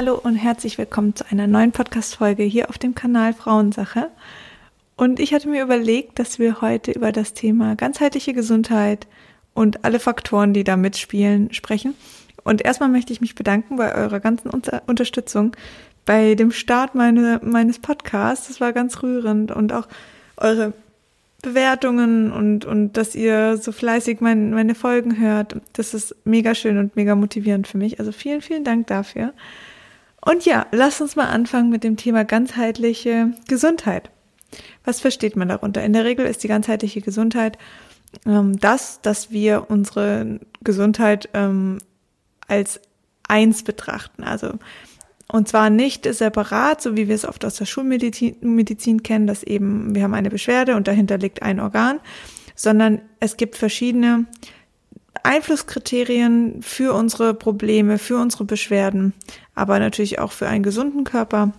Hallo und herzlich willkommen zu einer neuen Podcast-Folge hier auf dem Kanal Frauensache. Und ich hatte mir überlegt, dass wir heute über das Thema ganzheitliche Gesundheit und alle Faktoren, die da mitspielen, sprechen. Und erstmal möchte ich mich bedanken bei eurer ganzen Unter Unterstützung bei dem Start meine, meines Podcasts. Das war ganz rührend und auch eure Bewertungen und, und dass ihr so fleißig mein, meine Folgen hört. Das ist mega schön und mega motivierend für mich. Also vielen, vielen Dank dafür. Und ja, lasst uns mal anfangen mit dem Thema ganzheitliche Gesundheit. Was versteht man darunter? In der Regel ist die ganzheitliche Gesundheit ähm, das, dass wir unsere Gesundheit ähm, als eins betrachten. Also und zwar nicht separat, so wie wir es oft aus der Schulmedizin Medizin kennen, dass eben wir haben eine Beschwerde und dahinter liegt ein Organ, sondern es gibt verschiedene Einflusskriterien für unsere Probleme, für unsere Beschwerden, aber natürlich auch für einen gesunden Körper.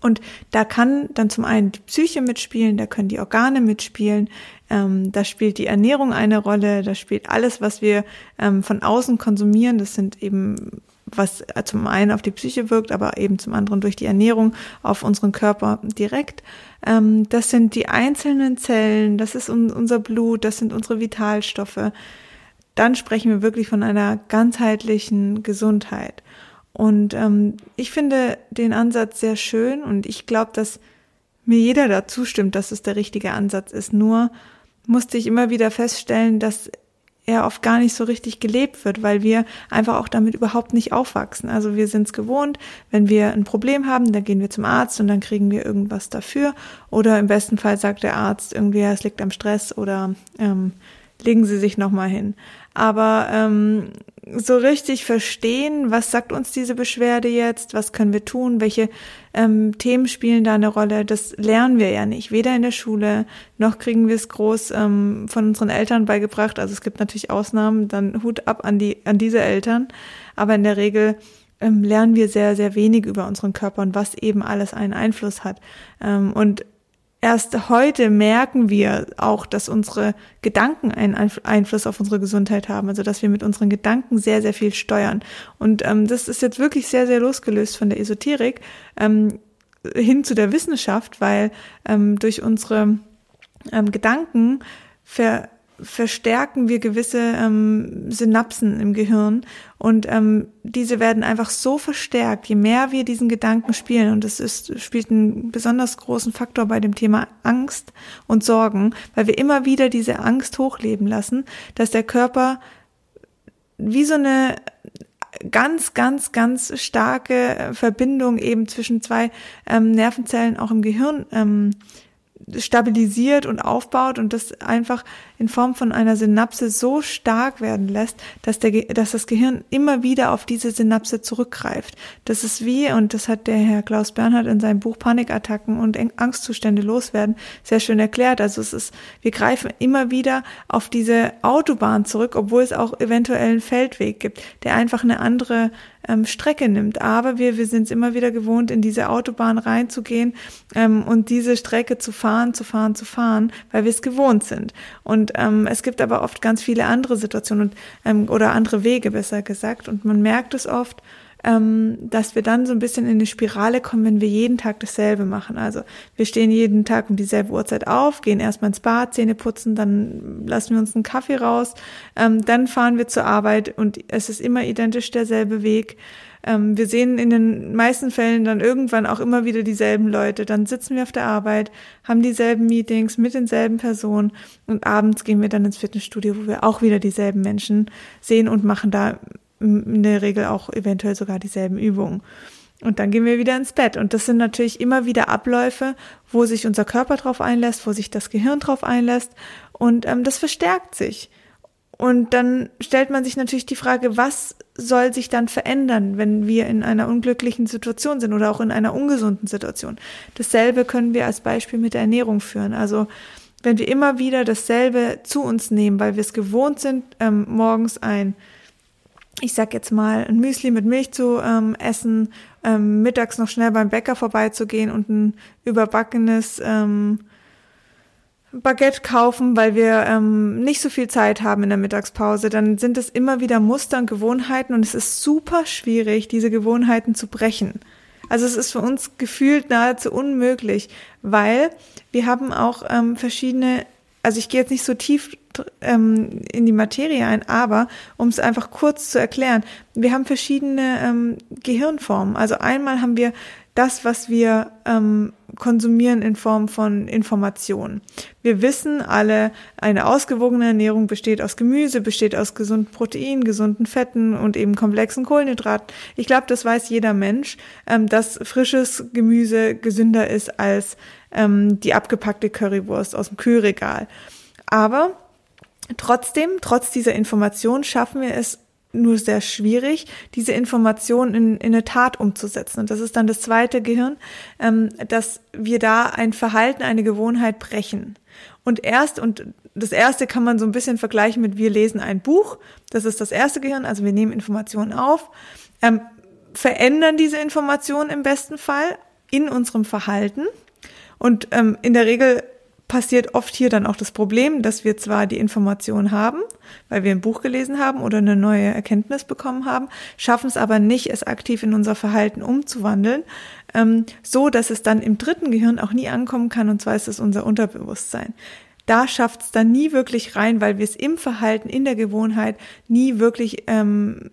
Und da kann dann zum einen die Psyche mitspielen, da können die Organe mitspielen, ähm, da spielt die Ernährung eine Rolle, da spielt alles, was wir ähm, von außen konsumieren. Das sind eben was zum einen auf die Psyche wirkt, aber eben zum anderen durch die Ernährung auf unseren Körper direkt. Ähm, das sind die einzelnen Zellen, das ist unser Blut, das sind unsere Vitalstoffe. Dann sprechen wir wirklich von einer ganzheitlichen Gesundheit. Und ähm, ich finde den Ansatz sehr schön und ich glaube, dass mir jeder da zustimmt, dass es der richtige Ansatz ist. Nur musste ich immer wieder feststellen, dass er oft gar nicht so richtig gelebt wird, weil wir einfach auch damit überhaupt nicht aufwachsen. Also wir sind es gewohnt, wenn wir ein Problem haben, dann gehen wir zum Arzt und dann kriegen wir irgendwas dafür. Oder im besten Fall sagt der Arzt irgendwie, es liegt am Stress oder ähm, legen Sie sich nochmal hin. Aber ähm, so richtig verstehen, was sagt uns diese Beschwerde jetzt, was können wir tun, welche ähm, Themen spielen da eine Rolle, das lernen wir ja nicht, weder in der Schule noch kriegen wir es groß ähm, von unseren Eltern beigebracht. Also es gibt natürlich Ausnahmen, dann Hut ab an die an diese Eltern, aber in der Regel ähm, lernen wir sehr sehr wenig über unseren Körper und was eben alles einen Einfluss hat. Ähm, und Erst heute merken wir auch, dass unsere Gedanken einen Einfluss auf unsere Gesundheit haben, also dass wir mit unseren Gedanken sehr, sehr viel steuern. Und ähm, das ist jetzt wirklich sehr, sehr losgelöst von der Esoterik ähm, hin zu der Wissenschaft, weil ähm, durch unsere ähm, Gedanken ver verstärken wir gewisse ähm, Synapsen im Gehirn. Und ähm, diese werden einfach so verstärkt, je mehr wir diesen Gedanken spielen und das ist, spielt einen besonders großen Faktor bei dem Thema Angst und Sorgen, weil wir immer wieder diese Angst hochleben lassen, dass der Körper wie so eine ganz, ganz, ganz starke Verbindung eben zwischen zwei ähm, Nervenzellen auch im Gehirn ähm, stabilisiert und aufbaut und das einfach in Form von einer Synapse so stark werden lässt, dass, der, dass das Gehirn immer wieder auf diese Synapse zurückgreift. Das ist wie, und das hat der Herr Klaus Bernhard in seinem Buch Panikattacken und Angstzustände loswerden sehr schön erklärt. Also es ist, wir greifen immer wieder auf diese Autobahn zurück, obwohl es auch eventuell einen Feldweg gibt, der einfach eine andere ähm, Strecke nimmt. Aber wir, wir sind es immer wieder gewohnt, in diese Autobahn reinzugehen ähm, und diese Strecke zu fahren, zu fahren, zu fahren, weil wir es gewohnt sind. Und ähm, es gibt aber oft ganz viele andere Situationen und, ähm, oder andere Wege, besser gesagt. Und man merkt es oft, ähm, dass wir dann so ein bisschen in eine Spirale kommen, wenn wir jeden Tag dasselbe machen. Also wir stehen jeden Tag um dieselbe Uhrzeit auf, gehen erstmal ins Bad, Zähne putzen, dann lassen wir uns einen Kaffee raus, ähm, dann fahren wir zur Arbeit und es ist immer identisch derselbe Weg. Ähm, wir sehen in den meisten Fällen dann irgendwann auch immer wieder dieselben Leute. Dann sitzen wir auf der Arbeit, haben dieselben Meetings mit denselben Personen und abends gehen wir dann ins Fitnessstudio, wo wir auch wieder dieselben Menschen sehen und machen da in der Regel auch eventuell sogar dieselben Übungen. Und dann gehen wir wieder ins Bett. Und das sind natürlich immer wieder Abläufe, wo sich unser Körper drauf einlässt, wo sich das Gehirn drauf einlässt. Und ähm, das verstärkt sich. Und dann stellt man sich natürlich die Frage, was soll sich dann verändern, wenn wir in einer unglücklichen Situation sind oder auch in einer ungesunden Situation? Dasselbe können wir als Beispiel mit der Ernährung führen. Also wenn wir immer wieder dasselbe zu uns nehmen, weil wir es gewohnt sind, ähm, morgens ein ich sag jetzt mal, ein Müsli mit Milch zu ähm, essen, ähm, mittags noch schnell beim Bäcker vorbeizugehen und ein überbackenes, ähm, Baguette kaufen, weil wir ähm, nicht so viel Zeit haben in der Mittagspause, dann sind es immer wieder Muster und Gewohnheiten und es ist super schwierig, diese Gewohnheiten zu brechen. Also es ist für uns gefühlt nahezu unmöglich, weil wir haben auch ähm, verschiedene, also ich gehe jetzt nicht so tief ähm, in die Materie ein, aber um es einfach kurz zu erklären, wir haben verschiedene ähm, Gehirnformen. Also einmal haben wir das, was wir ähm, konsumieren in Form von Informationen. Wir wissen alle, eine ausgewogene Ernährung besteht aus Gemüse, besteht aus gesunden Proteinen, gesunden Fetten und eben komplexen Kohlenhydraten. Ich glaube, das weiß jeder Mensch, ähm, dass frisches Gemüse gesünder ist als ähm, die abgepackte Currywurst aus dem Kühlregal. Aber trotzdem, trotz dieser Information schaffen wir es nur sehr schwierig, diese Information in, in eine Tat umzusetzen. Und das ist dann das zweite Gehirn, ähm, dass wir da ein Verhalten, eine Gewohnheit brechen. Und erst, und das erste kann man so ein bisschen vergleichen mit wir lesen ein Buch. Das ist das erste Gehirn, also wir nehmen Informationen auf, ähm, verändern diese Informationen im besten Fall in unserem Verhalten. Und ähm, in der Regel passiert oft hier dann auch das Problem, dass wir zwar die Information haben, weil wir ein Buch gelesen haben oder eine neue Erkenntnis bekommen haben, schaffen es aber nicht, es aktiv in unser Verhalten umzuwandeln, ähm, so dass es dann im dritten Gehirn auch nie ankommen kann, und zwar ist es unser Unterbewusstsein. Da schafft es dann nie wirklich rein, weil wir es im Verhalten, in der Gewohnheit nie wirklich ähm,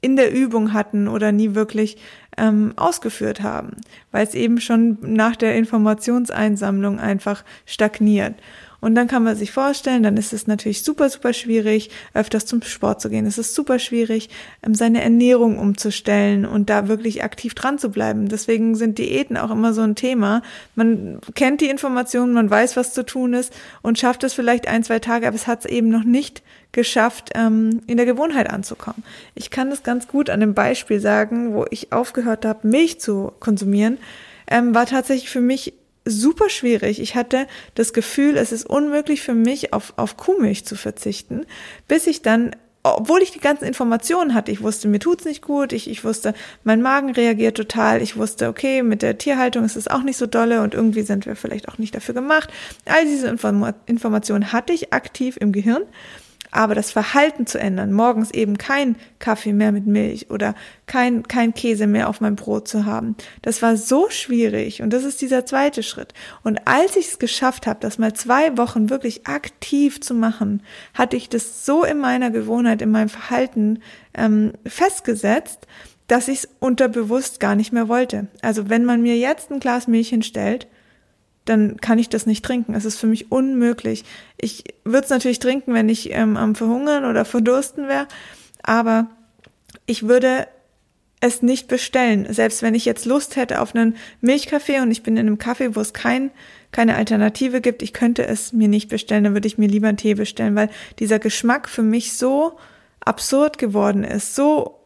in der Übung hatten oder nie wirklich ähm, ausgeführt haben, weil es eben schon nach der Informationseinsammlung einfach stagniert. Und dann kann man sich vorstellen, dann ist es natürlich super, super schwierig, öfters zum Sport zu gehen. Es ist super schwierig, ähm, seine Ernährung umzustellen und da wirklich aktiv dran zu bleiben. Deswegen sind Diäten auch immer so ein Thema. Man kennt die Informationen, man weiß, was zu tun ist und schafft es vielleicht ein, zwei Tage, aber es hat es eben noch nicht geschafft, ähm, in der Gewohnheit anzukommen. Ich kann das ganz gut an dem Beispiel sagen, wo ich aufgehört habe, Milch zu konsumieren, ähm, war tatsächlich für mich super schwierig. Ich hatte das Gefühl, es ist unmöglich für mich, auf, auf Kuhmilch zu verzichten, bis ich dann obwohl ich die ganzen Informationen hatte, ich wusste, mir tut's nicht gut, ich, ich wusste, mein Magen reagiert total, ich wusste, okay, mit der Tierhaltung ist es auch nicht so dolle und irgendwie sind wir vielleicht auch nicht dafür gemacht. All diese Inform Informationen hatte ich aktiv im Gehirn aber das Verhalten zu ändern, morgens eben kein Kaffee mehr mit Milch oder kein, kein Käse mehr auf meinem Brot zu haben, das war so schwierig. Und das ist dieser zweite Schritt. Und als ich es geschafft habe, das mal zwei Wochen wirklich aktiv zu machen, hatte ich das so in meiner Gewohnheit, in meinem Verhalten ähm, festgesetzt, dass ich es unterbewusst gar nicht mehr wollte. Also wenn man mir jetzt ein Glas Milch hinstellt, dann kann ich das nicht trinken. Es ist für mich unmöglich. Ich würde es natürlich trinken, wenn ich ähm, am Verhungern oder Verdursten wäre, aber ich würde es nicht bestellen. Selbst wenn ich jetzt Lust hätte auf einen Milchkaffee und ich bin in einem Kaffee, wo es kein, keine Alternative gibt, ich könnte es mir nicht bestellen, dann würde ich mir lieber einen Tee bestellen, weil dieser Geschmack für mich so absurd geworden ist, so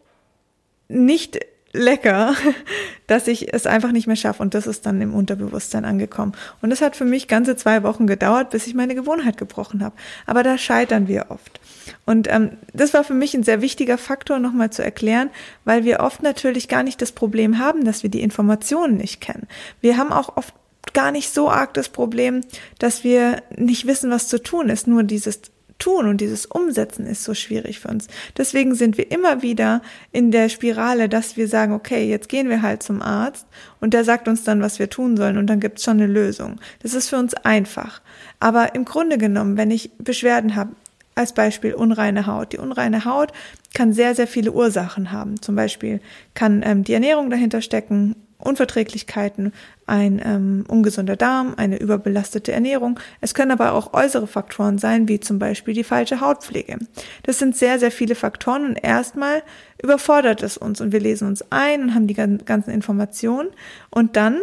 nicht lecker, dass ich es einfach nicht mehr schaffe. Und das ist dann im Unterbewusstsein angekommen. Und es hat für mich ganze zwei Wochen gedauert, bis ich meine Gewohnheit gebrochen habe. Aber da scheitern wir oft. Und ähm, das war für mich ein sehr wichtiger Faktor, nochmal zu erklären, weil wir oft natürlich gar nicht das Problem haben, dass wir die Informationen nicht kennen. Wir haben auch oft gar nicht so arg das Problem, dass wir nicht wissen, was zu tun ist. Nur dieses Tun und dieses Umsetzen ist so schwierig für uns. Deswegen sind wir immer wieder in der Spirale, dass wir sagen, okay, jetzt gehen wir halt zum Arzt und der sagt uns dann, was wir tun sollen und dann gibt's schon eine Lösung. Das ist für uns einfach. Aber im Grunde genommen, wenn ich Beschwerden habe, als Beispiel unreine Haut. Die unreine Haut kann sehr, sehr viele Ursachen haben. Zum Beispiel kann ähm, die Ernährung dahinter stecken, Unverträglichkeiten, ein ähm, ungesunder Darm, eine überbelastete Ernährung. Es können aber auch äußere Faktoren sein, wie zum Beispiel die falsche Hautpflege. Das sind sehr, sehr viele Faktoren und erstmal überfordert es uns und wir lesen uns ein und haben die ganzen Informationen und dann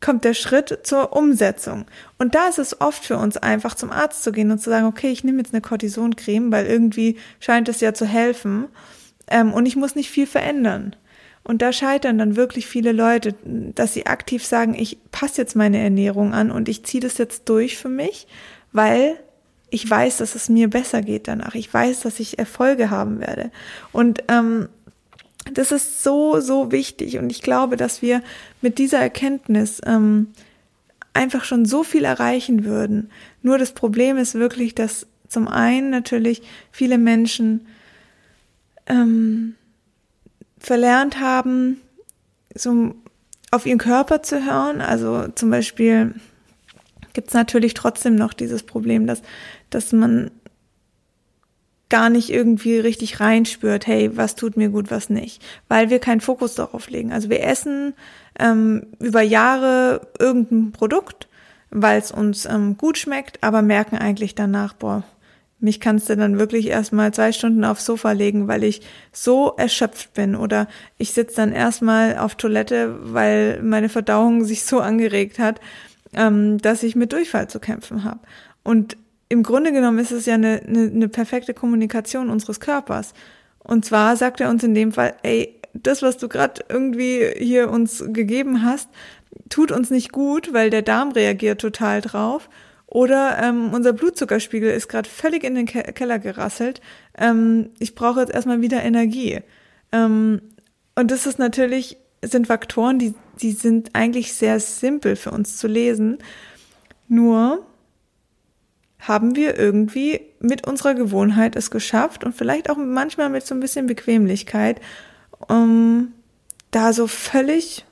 kommt der Schritt zur Umsetzung. Und da ist es oft für uns einfach zum Arzt zu gehen und zu sagen, okay, ich nehme jetzt eine Cortisoncreme, weil irgendwie scheint es ja zu helfen ähm, und ich muss nicht viel verändern. Und da scheitern dann wirklich viele Leute, dass sie aktiv sagen, ich passe jetzt meine Ernährung an und ich ziehe das jetzt durch für mich, weil ich weiß, dass es mir besser geht danach. Ich weiß, dass ich Erfolge haben werde. Und ähm, das ist so, so wichtig. Und ich glaube, dass wir mit dieser Erkenntnis ähm, einfach schon so viel erreichen würden. Nur das Problem ist wirklich, dass zum einen natürlich viele Menschen ähm, verlernt haben, so auf ihren Körper zu hören. Also zum Beispiel gibt es natürlich trotzdem noch dieses Problem, dass, dass man gar nicht irgendwie richtig reinspürt, hey, was tut mir gut, was nicht, weil wir keinen Fokus darauf legen. Also wir essen ähm, über Jahre irgendein Produkt, weil es uns ähm, gut schmeckt, aber merken eigentlich danach, boah, mich kannst du dann wirklich erstmal zwei Stunden aufs Sofa legen, weil ich so erschöpft bin. Oder ich sitze dann erstmal auf Toilette, weil meine Verdauung sich so angeregt hat, ähm, dass ich mit Durchfall zu kämpfen habe. Und im Grunde genommen ist es ja eine, eine, eine perfekte Kommunikation unseres Körpers. Und zwar sagt er uns in dem Fall, ey, das, was du gerade irgendwie hier uns gegeben hast, tut uns nicht gut, weil der Darm reagiert total drauf. Oder ähm, unser Blutzuckerspiegel ist gerade völlig in den Ke Keller gerasselt. Ähm, ich brauche jetzt erstmal wieder Energie. Ähm, und das ist natürlich, sind Faktoren, die, die sind eigentlich sehr simpel für uns zu lesen. Nur haben wir irgendwie mit unserer Gewohnheit es geschafft und vielleicht auch manchmal mit so ein bisschen Bequemlichkeit, um da so völlig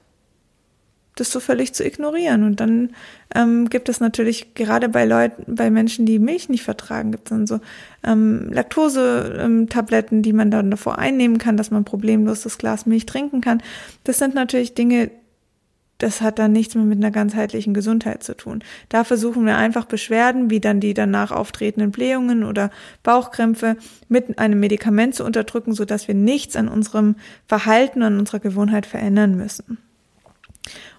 das so völlig zu ignorieren. Und dann ähm, gibt es natürlich gerade bei Leuten, bei Menschen, die Milch nicht vertragen, gibt es dann so ähm, Laktose-Tabletten, die man dann davor einnehmen kann, dass man problemlos das Glas Milch trinken kann. Das sind natürlich Dinge, das hat dann nichts mehr mit einer ganzheitlichen Gesundheit zu tun. Da versuchen wir einfach Beschwerden, wie dann die danach auftretenden Blähungen oder Bauchkrämpfe, mit einem Medikament zu unterdrücken, sodass wir nichts an unserem Verhalten, an unserer Gewohnheit verändern müssen.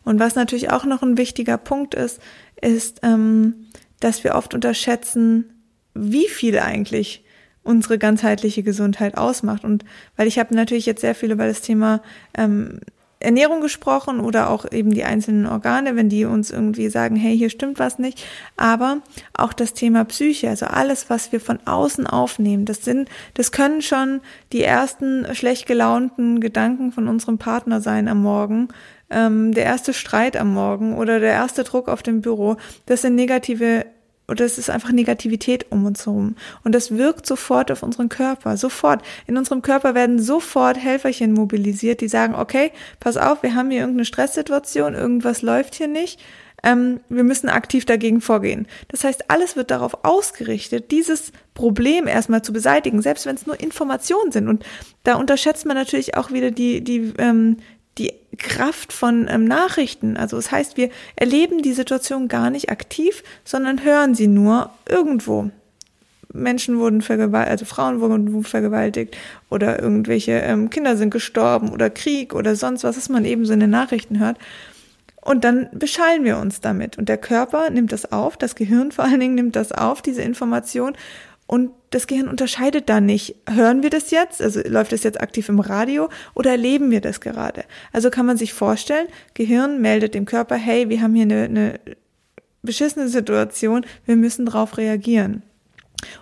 Und was natürlich auch noch ein wichtiger Punkt ist, ist, ähm, dass wir oft unterschätzen, wie viel eigentlich unsere ganzheitliche Gesundheit ausmacht. Und weil ich habe natürlich jetzt sehr viel über das Thema ähm, Ernährung gesprochen oder auch eben die einzelnen Organe, wenn die uns irgendwie sagen, hey, hier stimmt was nicht. Aber auch das Thema Psyche, also alles, was wir von außen aufnehmen, das sind, das können schon die ersten schlecht gelaunten Gedanken von unserem Partner sein am Morgen, ähm, der erste Streit am Morgen oder der erste Druck auf dem Büro. Das sind negative oder es ist einfach Negativität um uns herum. Und das wirkt sofort auf unseren Körper, sofort. In unserem Körper werden sofort Helferchen mobilisiert, die sagen, okay, pass auf, wir haben hier irgendeine Stresssituation, irgendwas läuft hier nicht. Ähm, wir müssen aktiv dagegen vorgehen. Das heißt, alles wird darauf ausgerichtet, dieses Problem erstmal zu beseitigen, selbst wenn es nur Informationen sind. Und da unterschätzt man natürlich auch wieder die, die, ähm, die Kraft von ähm, Nachrichten. Also es das heißt, wir erleben die Situation gar nicht aktiv, sondern hören sie nur irgendwo. Menschen wurden vergewaltigt, also Frauen wurden vergewaltigt oder irgendwelche ähm, Kinder sind gestorben oder Krieg oder sonst was, was man eben so in den Nachrichten hört. Und dann beschallen wir uns damit. Und der Körper nimmt das auf, das Gehirn vor allen Dingen nimmt das auf, diese Information, und das Gehirn unterscheidet dann nicht, hören wir das jetzt, also läuft das jetzt aktiv im Radio oder erleben wir das gerade? Also kann man sich vorstellen, Gehirn meldet dem Körper, hey, wir haben hier eine, eine beschissene Situation, wir müssen darauf reagieren.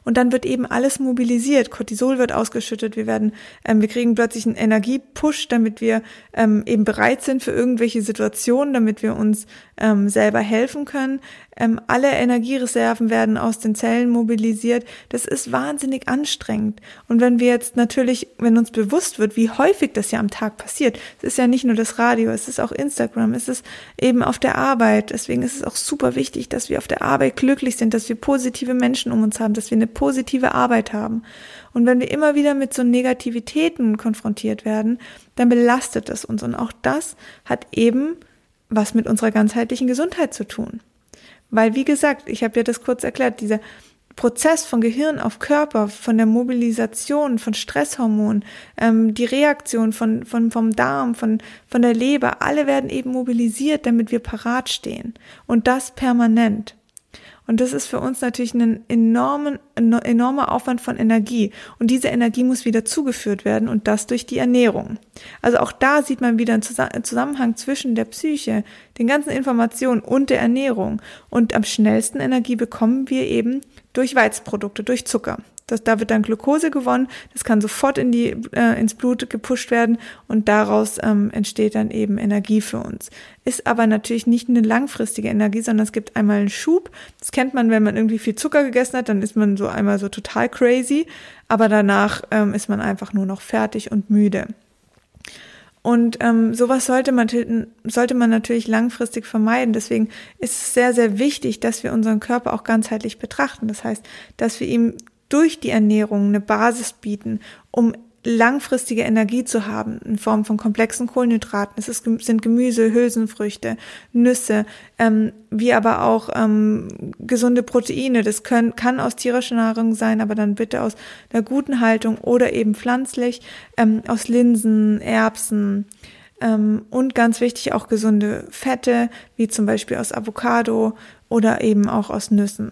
Und dann wird eben alles mobilisiert. Cortisol wird ausgeschüttet. Wir werden, ähm, wir kriegen plötzlich einen Energiepush, damit wir ähm, eben bereit sind für irgendwelche Situationen, damit wir uns ähm, selber helfen können. Ähm, alle Energiereserven werden aus den Zellen mobilisiert. Das ist wahnsinnig anstrengend. Und wenn wir jetzt natürlich, wenn uns bewusst wird, wie häufig das ja am Tag passiert, es ist ja nicht nur das Radio, es ist auch Instagram, es ist eben auf der Arbeit. Deswegen ist es auch super wichtig, dass wir auf der Arbeit glücklich sind, dass wir positive Menschen um uns haben, dass wir eine positive Arbeit haben. Und wenn wir immer wieder mit so Negativitäten konfrontiert werden, dann belastet es uns. Und auch das hat eben was mit unserer ganzheitlichen Gesundheit zu tun. Weil, wie gesagt, ich habe ja das kurz erklärt, dieser Prozess von Gehirn auf Körper, von der Mobilisation von Stresshormonen, ähm, die Reaktion von, von, vom Darm, von, von der Leber, alle werden eben mobilisiert, damit wir parat stehen. Und das permanent. Und das ist für uns natürlich ein enormen, enormer Aufwand von Energie. Und diese Energie muss wieder zugeführt werden und das durch die Ernährung. Also auch da sieht man wieder einen Zusammenhang zwischen der Psyche, den ganzen Informationen und der Ernährung. Und am schnellsten Energie bekommen wir eben durch Weizprodukte, durch Zucker. Das, da wird dann Glucose gewonnen, das kann sofort in die, äh, ins Blut gepusht werden und daraus ähm, entsteht dann eben Energie für uns. Ist aber natürlich nicht eine langfristige Energie, sondern es gibt einmal einen Schub. Das kennt man, wenn man irgendwie viel Zucker gegessen hat, dann ist man so einmal so total crazy, aber danach ähm, ist man einfach nur noch fertig und müde. Und ähm, sowas sollte man, sollte man natürlich langfristig vermeiden. Deswegen ist es sehr, sehr wichtig, dass wir unseren Körper auch ganzheitlich betrachten. Das heißt, dass wir ihm durch die Ernährung eine Basis bieten, um langfristige Energie zu haben in Form von komplexen Kohlenhydraten. Es ist, sind Gemüse, Hülsenfrüchte, Nüsse, ähm, wie aber auch ähm, gesunde Proteine. Das können, kann aus tierischer Nahrung sein, aber dann bitte aus einer guten Haltung oder eben pflanzlich, ähm, aus Linsen, Erbsen, ähm, und ganz wichtig auch gesunde Fette, wie zum Beispiel aus Avocado oder eben auch aus Nüssen.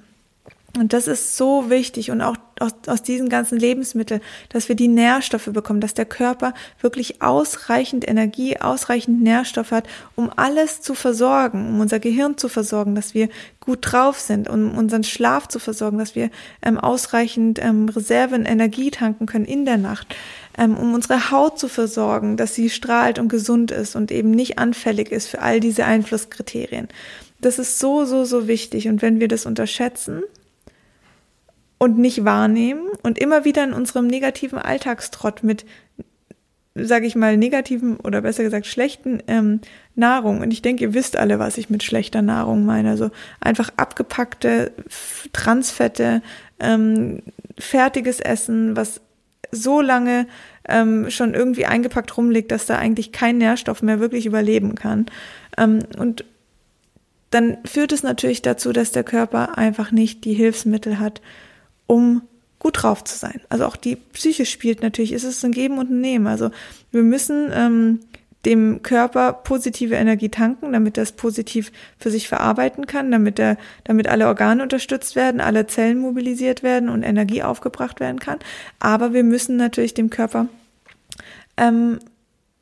Und das ist so wichtig und auch aus, aus diesen ganzen Lebensmitteln, dass wir die Nährstoffe bekommen, dass der Körper wirklich ausreichend Energie, ausreichend Nährstoff hat, um alles zu versorgen, um unser Gehirn zu versorgen, dass wir gut drauf sind, um unseren Schlaf zu versorgen, dass wir ähm, ausreichend ähm, Reserven Energie tanken können in der Nacht, ähm, um unsere Haut zu versorgen, dass sie strahlt und gesund ist und eben nicht anfällig ist für all diese Einflusskriterien. Das ist so, so, so wichtig. Und wenn wir das unterschätzen, und nicht wahrnehmen und immer wieder in unserem negativen Alltagstrott mit, sage ich mal, negativen oder besser gesagt schlechten ähm, Nahrung. Und ich denke, ihr wisst alle, was ich mit schlechter Nahrung meine. Also einfach abgepackte Transfette, ähm, fertiges Essen, was so lange ähm, schon irgendwie eingepackt rumliegt, dass da eigentlich kein Nährstoff mehr wirklich überleben kann. Ähm, und dann führt es natürlich dazu, dass der Körper einfach nicht die Hilfsmittel hat, um gut drauf zu sein. Also auch die Psyche spielt natürlich, ist es ein Geben und ein Nehmen. Also wir müssen ähm, dem Körper positive Energie tanken, damit es positiv für sich verarbeiten kann, damit er, damit alle Organe unterstützt werden, alle Zellen mobilisiert werden und Energie aufgebracht werden kann. Aber wir müssen natürlich dem Körper ähm,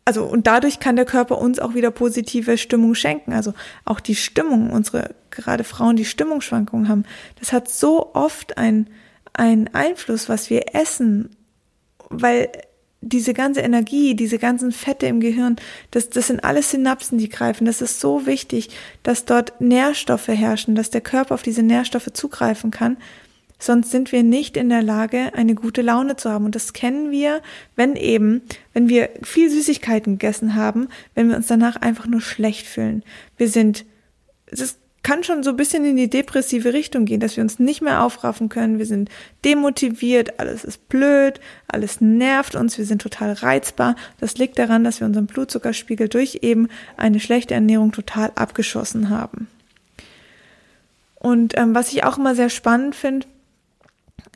also und dadurch kann der Körper uns auch wieder positive Stimmung schenken. Also auch die Stimmung, unsere gerade Frauen, die Stimmungsschwankungen haben, das hat so oft ein ein Einfluss, was wir essen, weil diese ganze Energie, diese ganzen Fette im Gehirn, das, das sind alles Synapsen, die greifen. Das ist so wichtig, dass dort Nährstoffe herrschen, dass der Körper auf diese Nährstoffe zugreifen kann. Sonst sind wir nicht in der Lage, eine gute Laune zu haben. Und das kennen wir, wenn eben, wenn wir viel Süßigkeiten gegessen haben, wenn wir uns danach einfach nur schlecht fühlen. Wir sind, es ist kann schon so ein bisschen in die depressive Richtung gehen, dass wir uns nicht mehr aufraffen können, wir sind demotiviert, alles ist blöd, alles nervt uns, wir sind total reizbar. Das liegt daran, dass wir unseren Blutzuckerspiegel durch eben eine schlechte Ernährung total abgeschossen haben. Und ähm, was ich auch immer sehr spannend finde,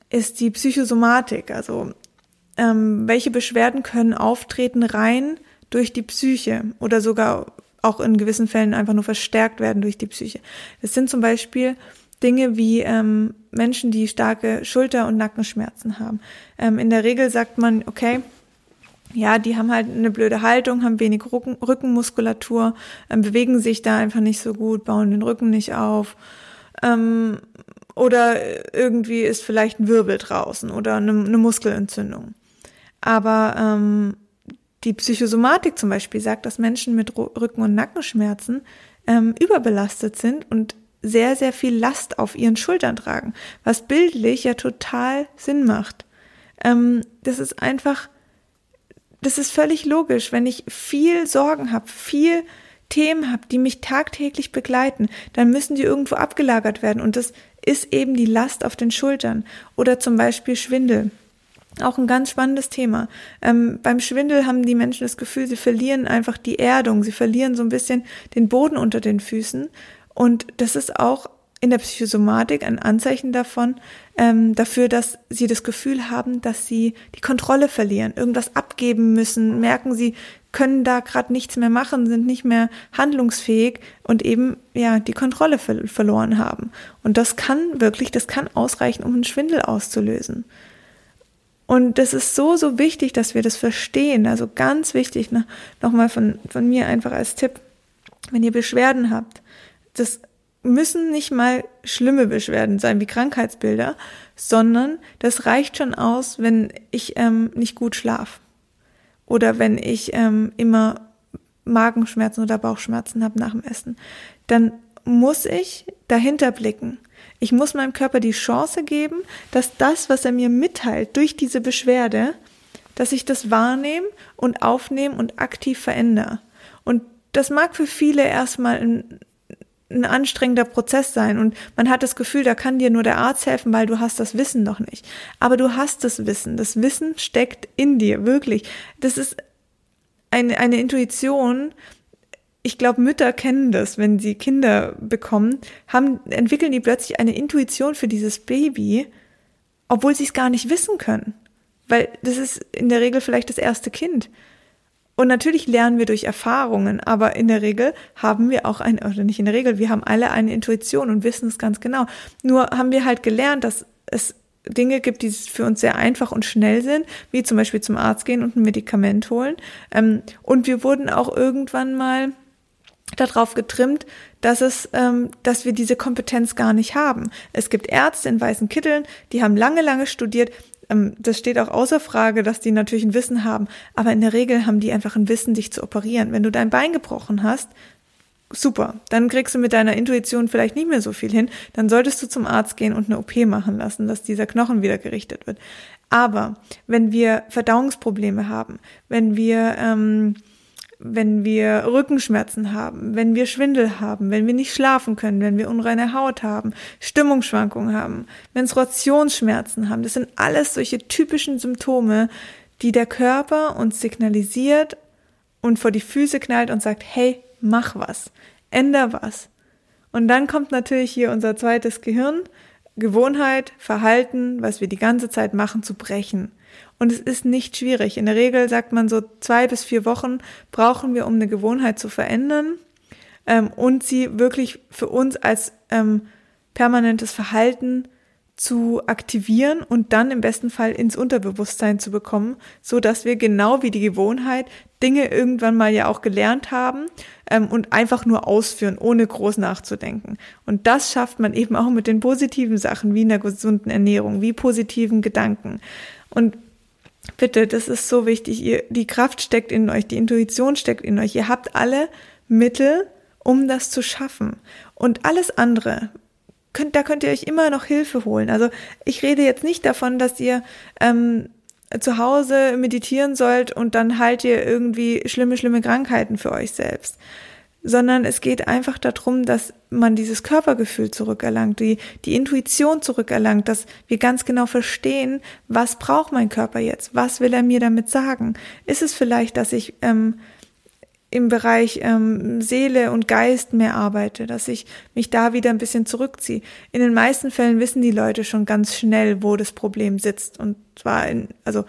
ist die Psychosomatik. Also ähm, welche Beschwerden können auftreten rein durch die Psyche oder sogar auch in gewissen Fällen einfach nur verstärkt werden durch die Psyche. Es sind zum Beispiel Dinge wie ähm, Menschen, die starke Schulter- und Nackenschmerzen haben. Ähm, in der Regel sagt man, okay, ja, die haben halt eine blöde Haltung, haben wenig Rücken, Rückenmuskulatur, ähm, bewegen sich da einfach nicht so gut, bauen den Rücken nicht auf. Ähm, oder irgendwie ist vielleicht ein Wirbel draußen oder eine, eine Muskelentzündung. Aber ähm, die Psychosomatik zum Beispiel sagt, dass Menschen mit Rücken- und Nackenschmerzen ähm, überbelastet sind und sehr, sehr viel Last auf ihren Schultern tragen, was bildlich ja total Sinn macht. Ähm, das ist einfach, das ist völlig logisch, wenn ich viel Sorgen habe, viel Themen habe, die mich tagtäglich begleiten, dann müssen die irgendwo abgelagert werden und das ist eben die Last auf den Schultern oder zum Beispiel Schwindel. Auch ein ganz spannendes Thema. Ähm, beim Schwindel haben die Menschen das Gefühl, sie verlieren einfach die Erdung, sie verlieren so ein bisschen den Boden unter den Füßen. Und das ist auch in der Psychosomatik ein Anzeichen davon, ähm, dafür, dass sie das Gefühl haben, dass sie die Kontrolle verlieren, irgendwas abgeben müssen, merken sie, können da gerade nichts mehr machen, sind nicht mehr handlungsfähig und eben ja die Kontrolle ver verloren haben. Und das kann wirklich, das kann ausreichen, um einen Schwindel auszulösen. Und das ist so, so wichtig, dass wir das verstehen. Also ganz wichtig, ne? nochmal von, von mir einfach als Tipp, wenn ihr Beschwerden habt, das müssen nicht mal schlimme Beschwerden sein wie Krankheitsbilder, sondern das reicht schon aus, wenn ich ähm, nicht gut schlaf oder wenn ich ähm, immer Magenschmerzen oder Bauchschmerzen habe nach dem Essen. Dann muss ich dahinter blicken. Ich muss meinem Körper die Chance geben, dass das, was er mir mitteilt durch diese Beschwerde, dass ich das wahrnehme und aufnehme und aktiv verändere. Und das mag für viele erstmal ein, ein anstrengender Prozess sein und man hat das Gefühl, da kann dir nur der Arzt helfen, weil du hast das Wissen noch nicht. Aber du hast das Wissen. Das Wissen steckt in dir, wirklich. Das ist eine, eine Intuition, ich glaube, Mütter kennen das, wenn sie Kinder bekommen, haben, entwickeln die plötzlich eine Intuition für dieses Baby, obwohl sie es gar nicht wissen können. Weil das ist in der Regel vielleicht das erste Kind. Und natürlich lernen wir durch Erfahrungen, aber in der Regel haben wir auch ein, oder nicht in der Regel, wir haben alle eine Intuition und wissen es ganz genau. Nur haben wir halt gelernt, dass es Dinge gibt, die für uns sehr einfach und schnell sind, wie zum Beispiel zum Arzt gehen und ein Medikament holen. Ähm, und wir wurden auch irgendwann mal darauf getrimmt, dass es, ähm, dass wir diese Kompetenz gar nicht haben. Es gibt Ärzte in weißen Kitteln, die haben lange, lange studiert. Ähm, das steht auch außer Frage, dass die natürlich ein Wissen haben, aber in der Regel haben die einfach ein Wissen, dich zu operieren. Wenn du dein Bein gebrochen hast, super, dann kriegst du mit deiner Intuition vielleicht nicht mehr so viel hin. Dann solltest du zum Arzt gehen und eine OP machen lassen, dass dieser Knochen wieder gerichtet wird. Aber wenn wir Verdauungsprobleme haben, wenn wir ähm, wenn wir Rückenschmerzen haben, wenn wir Schwindel haben, wenn wir nicht schlafen können, wenn wir unreine Haut haben, Stimmungsschwankungen haben, Menstruationsschmerzen haben. Das sind alles solche typischen Symptome, die der Körper uns signalisiert und vor die Füße knallt und sagt, hey, mach was, änder was. Und dann kommt natürlich hier unser zweites Gehirn, Gewohnheit, Verhalten, was wir die ganze Zeit machen, zu brechen. Und es ist nicht schwierig. In der Regel sagt man so zwei bis vier Wochen brauchen wir, um eine Gewohnheit zu verändern ähm, und sie wirklich für uns als ähm, permanentes Verhalten zu aktivieren und dann im besten Fall ins Unterbewusstsein zu bekommen, so dass wir genau wie die Gewohnheit Dinge irgendwann mal ja auch gelernt haben ähm, und einfach nur ausführen, ohne groß nachzudenken. Und das schafft man eben auch mit den positiven Sachen, wie in der gesunden Ernährung, wie positiven Gedanken. Und Bitte, das ist so wichtig. Ihr, die Kraft steckt in euch, die Intuition steckt in euch. Ihr habt alle Mittel, um das zu schaffen. Und alles andere, könnt, da könnt ihr euch immer noch Hilfe holen. Also ich rede jetzt nicht davon, dass ihr ähm, zu Hause meditieren sollt und dann halt ihr irgendwie schlimme, schlimme Krankheiten für euch selbst sondern es geht einfach darum, dass man dieses Körpergefühl zurückerlangt, die, die Intuition zurückerlangt, dass wir ganz genau verstehen, was braucht mein Körper jetzt, was will er mir damit sagen. Ist es vielleicht, dass ich ähm, im Bereich ähm, Seele und Geist mehr arbeite, dass ich mich da wieder ein bisschen zurückziehe. In den meisten Fällen wissen die Leute schon ganz schnell, wo das Problem sitzt. Und zwar in, also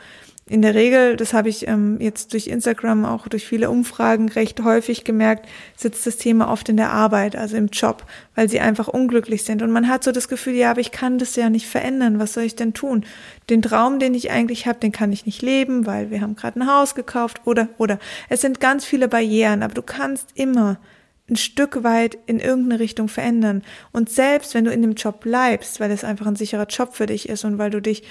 in der Regel, das habe ich ähm, jetzt durch Instagram auch durch viele Umfragen recht häufig gemerkt, sitzt das Thema oft in der Arbeit, also im Job, weil sie einfach unglücklich sind. Und man hat so das Gefühl, ja, aber ich kann das ja nicht verändern. Was soll ich denn tun? Den Traum, den ich eigentlich habe, den kann ich nicht leben, weil wir haben gerade ein Haus gekauft oder oder. Es sind ganz viele Barrieren, aber du kannst immer ein Stück weit in irgendeine Richtung verändern. Und selbst wenn du in dem Job bleibst, weil es einfach ein sicherer Job für dich ist und weil du dich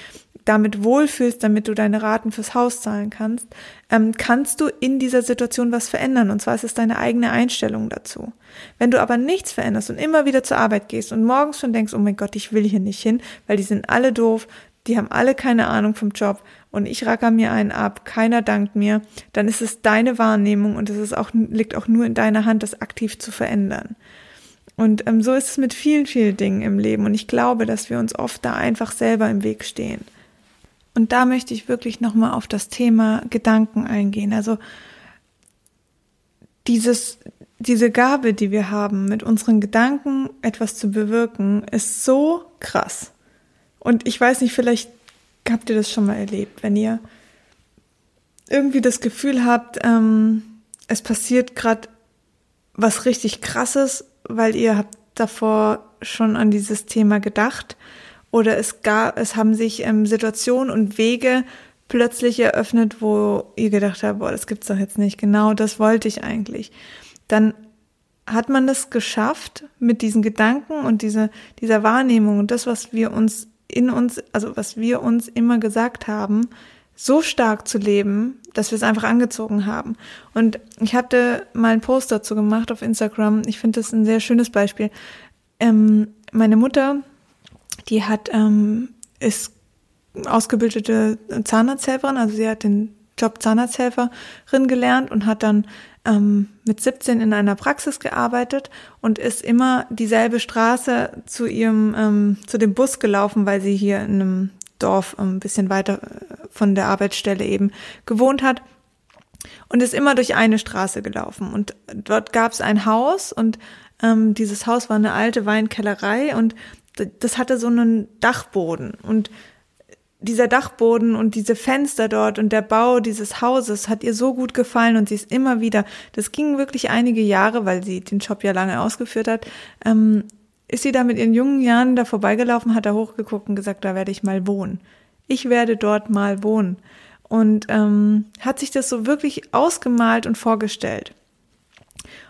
damit wohlfühlst, damit du deine Raten fürs Haus zahlen kannst, ähm, kannst du in dieser Situation was verändern. Und zwar ist es deine eigene Einstellung dazu. Wenn du aber nichts veränderst und immer wieder zur Arbeit gehst und morgens schon denkst, oh mein Gott, ich will hier nicht hin, weil die sind alle doof, die haben alle keine Ahnung vom Job und ich racker mir einen ab, keiner dankt mir, dann ist es deine Wahrnehmung und es ist auch, liegt auch nur in deiner Hand, das aktiv zu verändern. Und ähm, so ist es mit vielen, vielen Dingen im Leben. Und ich glaube, dass wir uns oft da einfach selber im Weg stehen. Und da möchte ich wirklich nochmal auf das Thema Gedanken eingehen. Also dieses, diese Gabe, die wir haben, mit unseren Gedanken etwas zu bewirken, ist so krass. Und ich weiß nicht, vielleicht habt ihr das schon mal erlebt, wenn ihr irgendwie das Gefühl habt, ähm, es passiert gerade was richtig krasses, weil ihr habt davor schon an dieses Thema gedacht oder es gab, es haben sich ähm, Situationen und Wege plötzlich eröffnet, wo ihr gedacht habt, boah, das gibt's doch jetzt nicht. Genau, das wollte ich eigentlich. Dann hat man es geschafft, mit diesen Gedanken und diese, dieser Wahrnehmung und das, was wir uns in uns, also was wir uns immer gesagt haben, so stark zu leben, dass wir es einfach angezogen haben. Und ich hatte mal einen Post dazu gemacht auf Instagram. Ich finde das ein sehr schönes Beispiel. Ähm, meine Mutter, die hat, ähm, ist ausgebildete Zahnarzthelferin, also sie hat den Job Zahnarzthelferin gelernt und hat dann ähm, mit 17 in einer Praxis gearbeitet und ist immer dieselbe Straße zu ihrem, ähm, zu dem Bus gelaufen, weil sie hier in einem Dorf ein bisschen weiter äh, von der Arbeitsstelle eben gewohnt hat und ist immer durch eine Straße gelaufen. Und dort gab es ein Haus und ähm, dieses Haus war eine alte Weinkellerei und das hatte so einen Dachboden und dieser Dachboden und diese Fenster dort und der Bau dieses Hauses hat ihr so gut gefallen und sie ist immer wieder, das ging wirklich einige Jahre, weil sie den Job ja lange ausgeführt hat, ähm, ist sie da mit ihren jungen Jahren da vorbeigelaufen, hat da hochgeguckt und gesagt, da werde ich mal wohnen. Ich werde dort mal wohnen. Und ähm, hat sich das so wirklich ausgemalt und vorgestellt.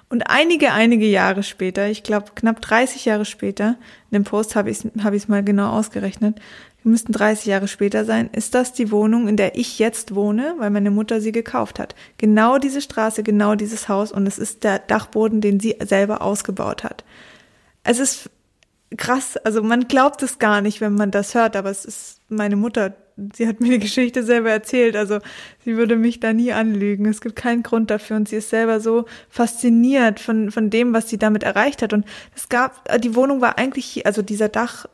Und einige, einige Jahre später, ich glaube knapp 30 Jahre später, in dem Post habe ich es hab mal genau ausgerechnet, müssten 30 Jahre später sein, ist das die Wohnung, in der ich jetzt wohne, weil meine Mutter sie gekauft hat. Genau diese Straße, genau dieses Haus und es ist der Dachboden, den sie selber ausgebaut hat. Es ist krass, also man glaubt es gar nicht, wenn man das hört, aber es ist meine Mutter, sie hat mir die Geschichte selber erzählt, also sie würde mich da nie anlügen. Es gibt keinen Grund dafür und sie ist selber so fasziniert von, von dem, was sie damit erreicht hat. Und es gab, die Wohnung war eigentlich, also dieser Dach,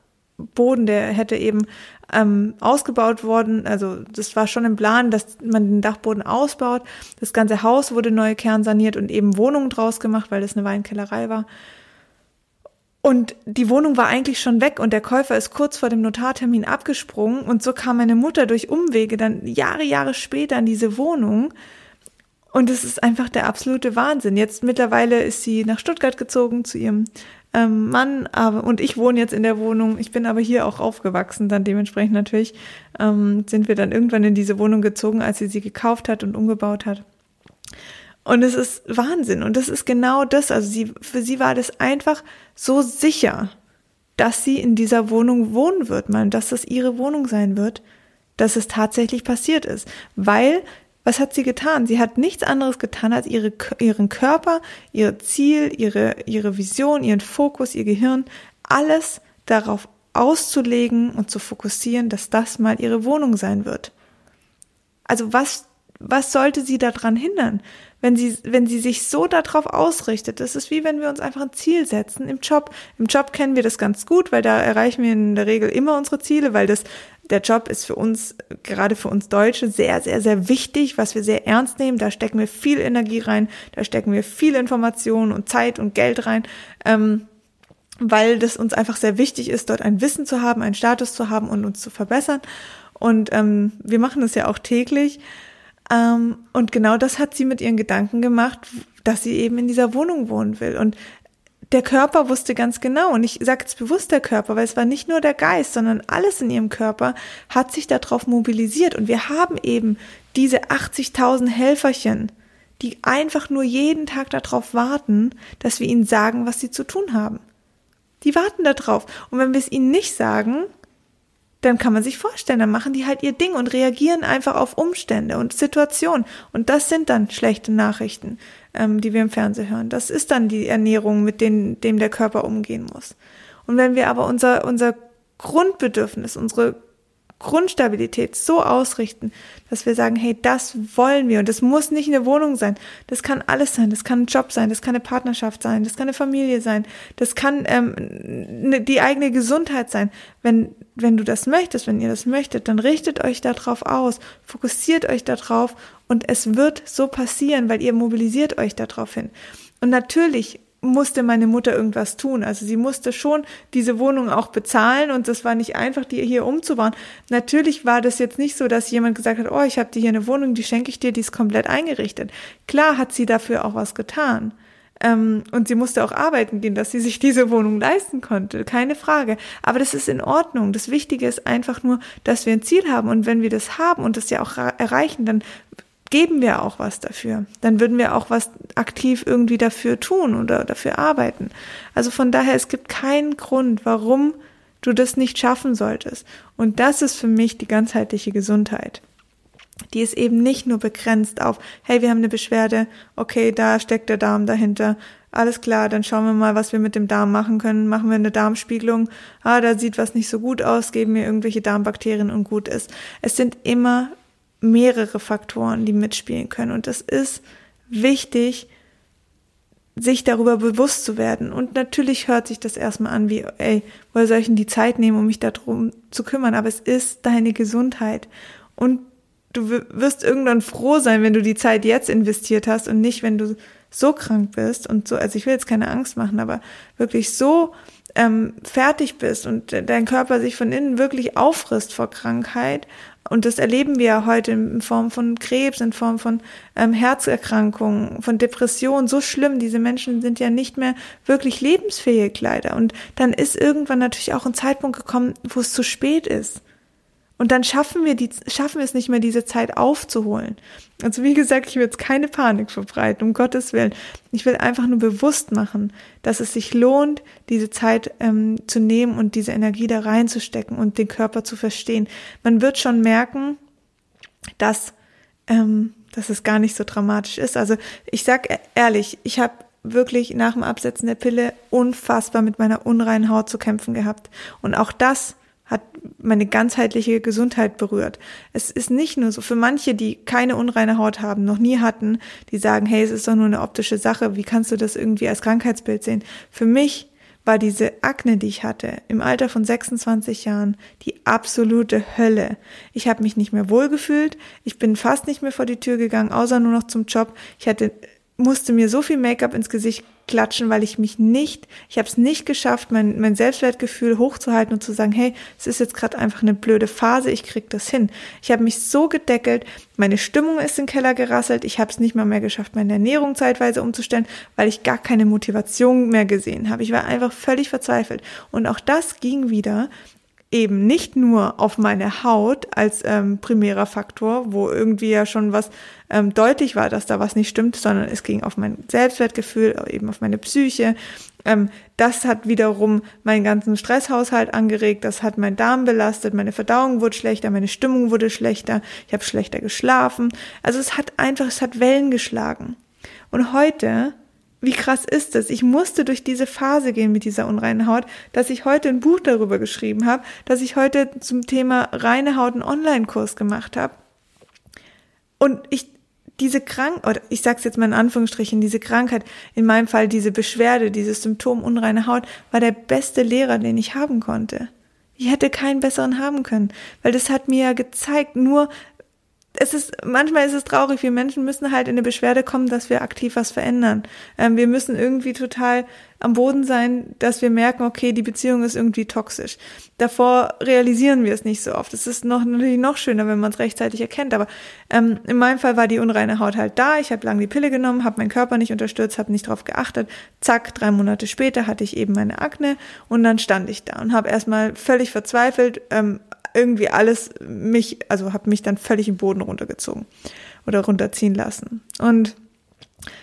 Boden, der hätte eben ähm, ausgebaut worden. Also das war schon im Plan, dass man den Dachboden ausbaut. Das ganze Haus wurde neu kernsaniert und eben Wohnungen draus gemacht, weil das eine Weinkellerei war. Und die Wohnung war eigentlich schon weg und der Käufer ist kurz vor dem Notartermin abgesprungen und so kam meine Mutter durch Umwege dann Jahre, Jahre später in diese Wohnung. Und es ist einfach der absolute Wahnsinn. Jetzt mittlerweile ist sie nach Stuttgart gezogen zu ihrem ähm, Mann, aber und ich wohne jetzt in der Wohnung. Ich bin aber hier auch aufgewachsen, dann dementsprechend natürlich ähm, sind wir dann irgendwann in diese Wohnung gezogen, als sie sie gekauft hat und umgebaut hat. Und es ist Wahnsinn und das ist genau das. Also sie für sie war das einfach so sicher, dass sie in dieser Wohnung wohnen wird, man, dass das ihre Wohnung sein wird, dass es tatsächlich passiert ist, weil was hat sie getan? Sie hat nichts anderes getan, als ihre, ihren Körper, ihr Ziel, ihre, ihre Vision, ihren Fokus, ihr Gehirn, alles darauf auszulegen und zu fokussieren, dass das mal ihre Wohnung sein wird. Also was, was sollte sie daran hindern? Wenn sie, wenn sie sich so darauf ausrichtet, das ist wie wenn wir uns einfach ein Ziel setzen im Job. Im Job kennen wir das ganz gut, weil da erreichen wir in der Regel immer unsere Ziele, weil das der Job ist für uns, gerade für uns Deutsche, sehr, sehr, sehr wichtig, was wir sehr ernst nehmen. Da stecken wir viel Energie rein, da stecken wir viel Information und Zeit und Geld rein, ähm, weil das uns einfach sehr wichtig ist, dort ein Wissen zu haben, einen Status zu haben und uns zu verbessern. Und ähm, wir machen das ja auch täglich. Ähm, und genau das hat sie mit ihren Gedanken gemacht, dass sie eben in dieser Wohnung wohnen will. Und der Körper wusste ganz genau, und ich sage jetzt bewusst der Körper, weil es war nicht nur der Geist, sondern alles in ihrem Körper hat sich darauf mobilisiert. Und wir haben eben diese 80.000 Helferchen, die einfach nur jeden Tag darauf warten, dass wir ihnen sagen, was sie zu tun haben. Die warten darauf. Und wenn wir es ihnen nicht sagen, dann kann man sich vorstellen, dann machen die halt ihr Ding und reagieren einfach auf Umstände und Situationen. Und das sind dann schlechte Nachrichten, ähm, die wir im Fernsehen hören. Das ist dann die Ernährung, mit denen, dem der Körper umgehen muss. Und wenn wir aber unser, unser Grundbedürfnis, unsere Grundstabilität so ausrichten, dass wir sagen, hey, das wollen wir. Und das muss nicht eine Wohnung sein, das kann alles sein, das kann ein Job sein, das kann eine Partnerschaft sein, das kann eine Familie sein, das kann ähm, ne, die eigene Gesundheit sein. Wenn, wenn du das möchtest, wenn ihr das möchtet, dann richtet euch darauf aus, fokussiert euch darauf. Und es wird so passieren, weil ihr mobilisiert euch darauf hin. Und natürlich musste meine Mutter irgendwas tun. Also sie musste schon diese Wohnung auch bezahlen und das war nicht einfach, die hier umzubauen. Natürlich war das jetzt nicht so, dass jemand gesagt hat, oh, ich habe dir hier eine Wohnung, die schenke ich dir, die ist komplett eingerichtet. Klar hat sie dafür auch was getan. Ähm, und sie musste auch arbeiten gehen, dass sie sich diese Wohnung leisten konnte. Keine Frage. Aber das ist in Ordnung. Das Wichtige ist einfach nur, dass wir ein Ziel haben. Und wenn wir das haben und das ja auch erreichen, dann geben wir auch was dafür. Dann würden wir auch was aktiv irgendwie dafür tun oder dafür arbeiten. Also von daher, es gibt keinen Grund, warum du das nicht schaffen solltest. Und das ist für mich die ganzheitliche Gesundheit. Die ist eben nicht nur begrenzt auf, hey, wir haben eine Beschwerde, okay, da steckt der Darm dahinter. Alles klar, dann schauen wir mal, was wir mit dem Darm machen können. Machen wir eine Darmspiegelung. Ah, da sieht was nicht so gut aus, geben wir irgendwelche Darmbakterien und gut ist. Es sind immer mehrere Faktoren, die mitspielen können. Und es ist wichtig, sich darüber bewusst zu werden. Und natürlich hört sich das erstmal an wie, ey, woher soll ich denn die Zeit nehmen, um mich darum zu kümmern? Aber es ist deine Gesundheit. Und du wirst irgendwann froh sein, wenn du die Zeit jetzt investiert hast und nicht, wenn du so krank bist und so, also ich will jetzt keine Angst machen, aber wirklich so ähm, fertig bist und dein Körper sich von innen wirklich auffrisst vor Krankheit. Und das erleben wir ja heute in Form von Krebs, in Form von ähm, Herzerkrankungen, von Depressionen. So schlimm. Diese Menschen sind ja nicht mehr wirklich lebensfähig leider. Und dann ist irgendwann natürlich auch ein Zeitpunkt gekommen, wo es zu spät ist. Und dann schaffen wir die, schaffen wir es nicht mehr, diese Zeit aufzuholen. Also wie gesagt, ich will jetzt keine Panik verbreiten, um Gottes Willen. Ich will einfach nur bewusst machen, dass es sich lohnt, diese Zeit ähm, zu nehmen und diese Energie da reinzustecken und den Körper zu verstehen. Man wird schon merken, dass, ähm, dass es gar nicht so dramatisch ist. Also ich sag e-, ehrlich, ich habe wirklich nach dem Absetzen der Pille unfassbar mit meiner unreinen Haut zu kämpfen gehabt. Und auch das meine ganzheitliche Gesundheit berührt. Es ist nicht nur so für manche, die keine unreine Haut haben, noch nie hatten, die sagen, hey, es ist doch nur eine optische Sache, wie kannst du das irgendwie als Krankheitsbild sehen? Für mich war diese Akne, die ich hatte, im Alter von 26 Jahren, die absolute Hölle. Ich habe mich nicht mehr wohlgefühlt, ich bin fast nicht mehr vor die Tür gegangen, außer nur noch zum Job. Ich hatte musste mir so viel Make-up ins Gesicht klatschen, weil ich mich nicht, ich habe es nicht geschafft, mein, mein Selbstwertgefühl hochzuhalten und zu sagen, hey, es ist jetzt gerade einfach eine blöde Phase, ich krieg das hin. Ich habe mich so gedeckelt, meine Stimmung ist in den Keller gerasselt, ich habe es nicht mal mehr geschafft, meine Ernährung zeitweise umzustellen, weil ich gar keine Motivation mehr gesehen habe. Ich war einfach völlig verzweifelt. Und auch das ging wieder eben nicht nur auf meine Haut als ähm, primärer Faktor, wo irgendwie ja schon was ähm, deutlich war, dass da was nicht stimmt, sondern es ging auf mein Selbstwertgefühl, eben auf meine Psyche. Ähm, das hat wiederum meinen ganzen Stresshaushalt angeregt, das hat meinen Darm belastet, meine Verdauung wurde schlechter, meine Stimmung wurde schlechter, ich habe schlechter geschlafen. Also es hat einfach, es hat Wellen geschlagen. Und heute wie krass ist es? Ich musste durch diese Phase gehen mit dieser unreinen Haut, dass ich heute ein Buch darüber geschrieben habe, dass ich heute zum Thema reine Haut einen Online-Kurs gemacht habe. Und ich diese Krank oder ich sag's jetzt mal in Anführungsstrichen, diese Krankheit, in meinem Fall diese Beschwerde, dieses Symptom unreine Haut, war der beste Lehrer, den ich haben konnte. Ich hätte keinen besseren haben können, weil das hat mir ja gezeigt, nur es ist, manchmal ist es traurig, wir Menschen müssen halt in eine Beschwerde kommen, dass wir aktiv was verändern. Ähm, wir müssen irgendwie total am Boden sein, dass wir merken, okay, die Beziehung ist irgendwie toxisch. Davor realisieren wir es nicht so oft. Es ist noch natürlich noch schöner, wenn man es rechtzeitig erkennt. Aber ähm, in meinem Fall war die unreine Haut halt da. Ich habe lange die Pille genommen, habe meinen Körper nicht unterstützt, habe nicht drauf geachtet. Zack, drei Monate später hatte ich eben meine Akne und dann stand ich da und habe erstmal völlig verzweifelt ähm, irgendwie alles mich, also habe mich dann völlig im Boden runtergezogen oder runterziehen lassen. Und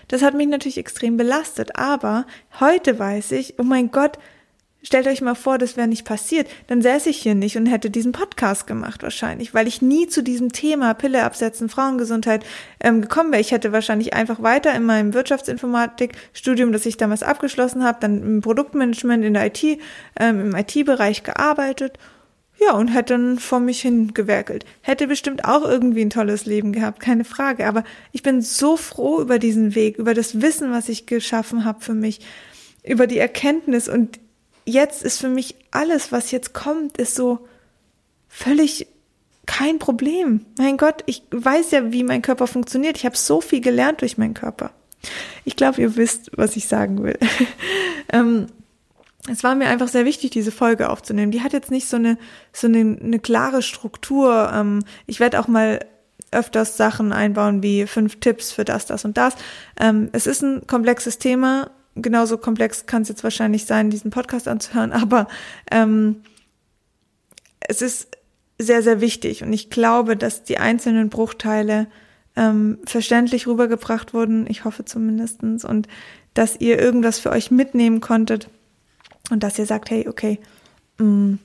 das hat mich natürlich extrem belastet. Aber heute weiß ich, oh mein Gott, stellt euch mal vor, das wäre nicht passiert. Dann säße ich hier nicht und hätte diesen Podcast gemacht wahrscheinlich, weil ich nie zu diesem Thema Pille absetzen, Frauengesundheit ähm, gekommen wäre. Ich hätte wahrscheinlich einfach weiter in meinem Wirtschaftsinformatik-Studium, das ich damals abgeschlossen habe, dann im Produktmanagement in der IT, ähm, im IT-Bereich gearbeitet ja, und hätte dann vor mich hingewerkelt. Hätte bestimmt auch irgendwie ein tolles Leben gehabt, keine Frage. Aber ich bin so froh über diesen Weg, über das Wissen, was ich geschaffen habe für mich, über die Erkenntnis. Und jetzt ist für mich alles, was jetzt kommt, ist so völlig kein Problem. Mein Gott, ich weiß ja, wie mein Körper funktioniert. Ich habe so viel gelernt durch meinen Körper. Ich glaube, ihr wisst, was ich sagen will. ähm, es war mir einfach sehr wichtig, diese Folge aufzunehmen. Die hat jetzt nicht so eine, so eine, eine klare Struktur. Ähm, ich werde auch mal öfters Sachen einbauen wie fünf Tipps für das, das und das. Ähm, es ist ein komplexes Thema. Genauso komplex kann es jetzt wahrscheinlich sein, diesen Podcast anzuhören, aber ähm, es ist sehr, sehr wichtig und ich glaube, dass die einzelnen Bruchteile ähm, verständlich rübergebracht wurden. Ich hoffe zumindestens Und dass ihr irgendwas für euch mitnehmen konntet und dass ihr sagt, hey, okay, mh, mm,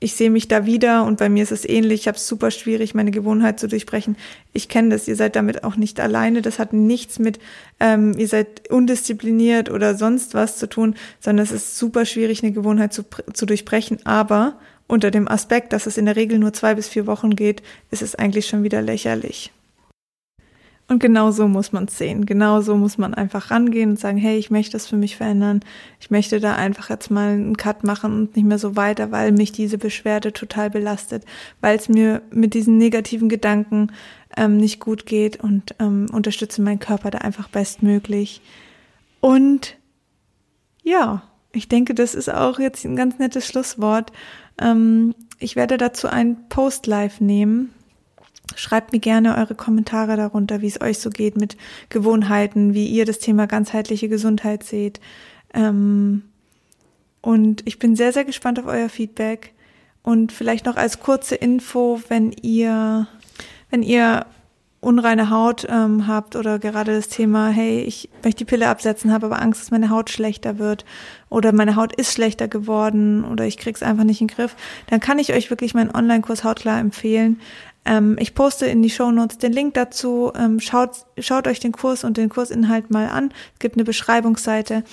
ich sehe mich da wieder und bei mir ist es ähnlich. Ich habe es super schwierig, meine Gewohnheit zu durchbrechen. Ich kenne das, ihr seid damit auch nicht alleine. Das hat nichts mit, ähm, ihr seid undiszipliniert oder sonst was zu tun, sondern es ist super schwierig, eine Gewohnheit zu, zu durchbrechen. Aber unter dem Aspekt, dass es in der Regel nur zwei bis vier Wochen geht, ist es eigentlich schon wieder lächerlich. Und genau so muss man es sehen. Genau so muss man einfach rangehen und sagen, hey, ich möchte das für mich verändern. Ich möchte da einfach jetzt mal einen Cut machen und nicht mehr so weiter, weil mich diese Beschwerde total belastet, weil es mir mit diesen negativen Gedanken ähm, nicht gut geht und ähm, unterstütze meinen Körper da einfach bestmöglich. Und ja, ich denke, das ist auch jetzt ein ganz nettes Schlusswort. Ähm, ich werde dazu ein Post live nehmen. Schreibt mir gerne eure Kommentare darunter, wie es euch so geht mit Gewohnheiten, wie ihr das Thema ganzheitliche Gesundheit seht. Ähm, und ich bin sehr, sehr gespannt auf euer Feedback. Und vielleicht noch als kurze Info, wenn ihr, wenn ihr unreine Haut ähm, habt oder gerade das Thema, hey, ich möchte die Pille absetzen, habe aber Angst, dass meine Haut schlechter wird oder meine Haut ist schlechter geworden oder ich krieg's einfach nicht in den Griff, dann kann ich euch wirklich meinen Online-Kurs Hautklar empfehlen. Ähm, ich poste in die Show Notes den Link dazu. Ähm, schaut, schaut euch den Kurs und den Kursinhalt mal an. Es gibt eine Beschreibungsseite.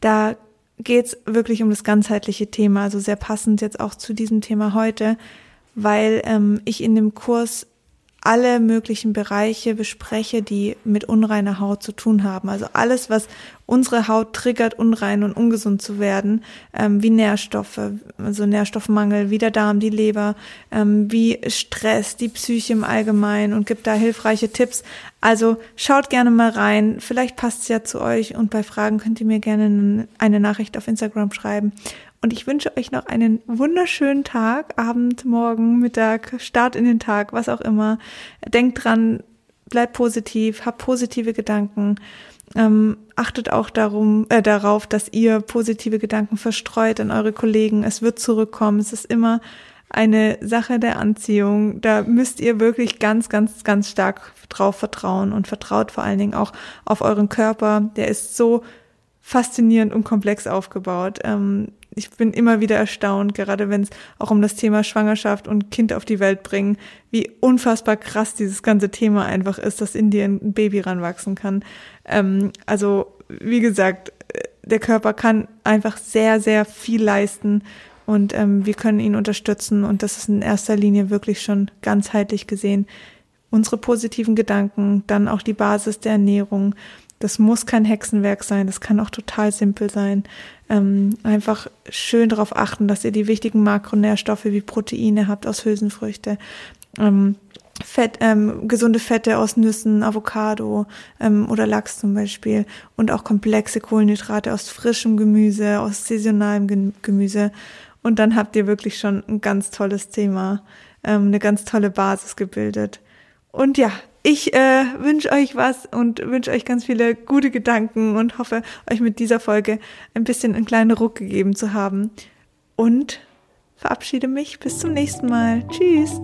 Da geht's wirklich um das ganzheitliche Thema, also sehr passend jetzt auch zu diesem Thema heute, weil ähm, ich in dem Kurs alle möglichen Bereiche bespreche, die mit unreiner Haut zu tun haben. Also alles, was unsere Haut triggert, unrein und ungesund zu werden, ähm, wie Nährstoffe, also Nährstoffmangel, wie der Darm, die Leber, ähm, wie Stress, die Psyche im Allgemeinen und gibt da hilfreiche Tipps. Also schaut gerne mal rein. Vielleicht passt es ja zu euch und bei Fragen könnt ihr mir gerne eine Nachricht auf Instagram schreiben. Und ich wünsche euch noch einen wunderschönen Tag, Abend, Morgen, Mittag, Start in den Tag, was auch immer. Denkt dran, bleibt positiv, habt positive Gedanken. Ähm, achtet auch darum, äh, darauf, dass ihr positive Gedanken verstreut an eure Kollegen. Es wird zurückkommen. Es ist immer eine Sache der Anziehung. Da müsst ihr wirklich ganz, ganz, ganz stark drauf vertrauen und vertraut vor allen Dingen auch auf euren Körper. Der ist so faszinierend und komplex aufgebaut. Ähm, ich bin immer wieder erstaunt, gerade wenn es auch um das Thema Schwangerschaft und Kind auf die Welt bringen, wie unfassbar krass dieses ganze Thema einfach ist, dass in dir ein Baby ranwachsen kann. Ähm, also, wie gesagt, der Körper kann einfach sehr, sehr viel leisten und ähm, wir können ihn unterstützen und das ist in erster Linie wirklich schon ganzheitlich gesehen. Unsere positiven Gedanken, dann auch die Basis der Ernährung, das muss kein Hexenwerk sein, das kann auch total simpel sein. Ähm, einfach schön darauf achten, dass ihr die wichtigen Makronährstoffe wie Proteine habt aus Hülsenfrüchte. Ähm, Fett, ähm, gesunde Fette aus Nüssen, Avocado ähm, oder Lachs zum Beispiel und auch komplexe Kohlenhydrate aus frischem Gemüse, aus saisonalem Gemüse. Und dann habt ihr wirklich schon ein ganz tolles Thema, ähm, eine ganz tolle Basis gebildet. Und ja, ich äh, wünsche euch was und wünsche euch ganz viele gute Gedanken und hoffe, euch mit dieser Folge ein bisschen einen kleinen Ruck gegeben zu haben. Und verabschiede mich bis zum nächsten Mal. Tschüss.